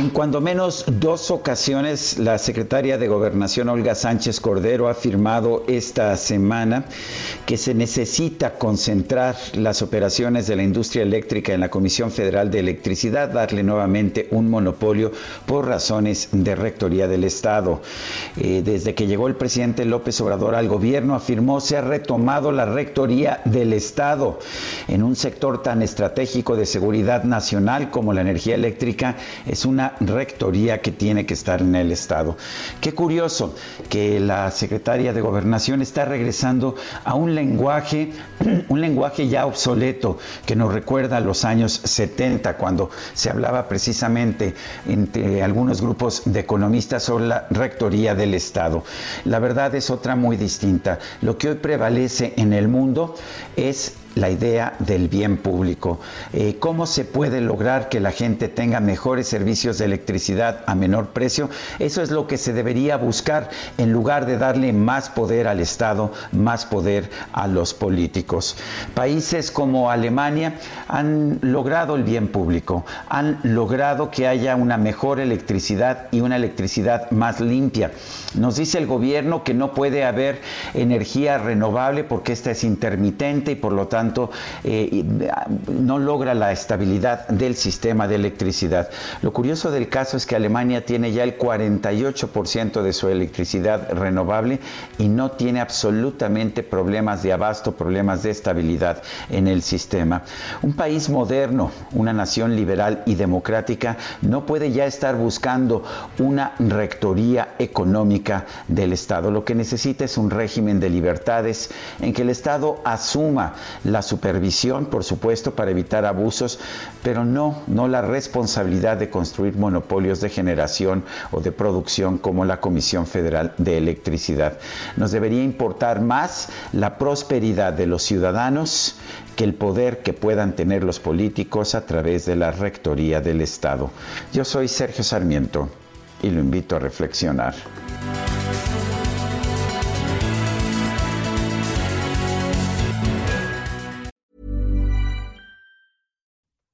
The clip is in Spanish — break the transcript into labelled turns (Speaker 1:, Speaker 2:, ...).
Speaker 1: En cuando menos dos ocasiones, la secretaria de Gobernación Olga Sánchez Cordero ha afirmado esta semana que se necesita concentrar las operaciones de la industria eléctrica en la Comisión Federal de Electricidad, darle nuevamente un monopolio por razones de rectoría del Estado. Eh, desde que llegó el presidente López Obrador al gobierno, afirmó se ha retomado la rectoría del Estado en un sector tan estratégico de seguridad nacional como la energía eléctrica. Es una rectoría que tiene que estar en el Estado. Qué curioso que la secretaria de Gobernación está regresando a un lenguaje, un lenguaje ya obsoleto que nos recuerda a los años 70, cuando se hablaba precisamente entre algunos grupos de economistas sobre la rectoría del Estado. La verdad es otra muy distinta. Lo que hoy prevalece en el mundo es la idea del bien público. Eh, ¿Cómo se puede lograr que la gente tenga mejores servicios de electricidad a menor precio? Eso es lo que se debería buscar en lugar de darle más poder al Estado, más poder a los políticos. Países como Alemania han logrado el bien público, han logrado que haya una mejor electricidad y una electricidad más limpia. Nos dice el gobierno que no puede haber energía renovable porque esta es intermitente y por lo tanto eh, no logra la estabilidad del sistema de electricidad. Lo curioso del caso es que Alemania tiene ya el 48% de su electricidad renovable y no tiene absolutamente problemas de abasto, problemas de estabilidad en el sistema. Un país moderno, una nación liberal y democrática, no puede ya estar buscando una rectoría económica del Estado. Lo que necesita es un régimen de libertades en que el Estado asuma la supervisión, por supuesto, para evitar abusos, pero no, no la responsabilidad de construir monopolios de generación o de producción como la Comisión Federal de Electricidad. Nos debería importar más la prosperidad de los ciudadanos que el poder que puedan tener los políticos a través de la Rectoría del Estado. Yo soy Sergio Sarmiento y lo invito a reflexionar.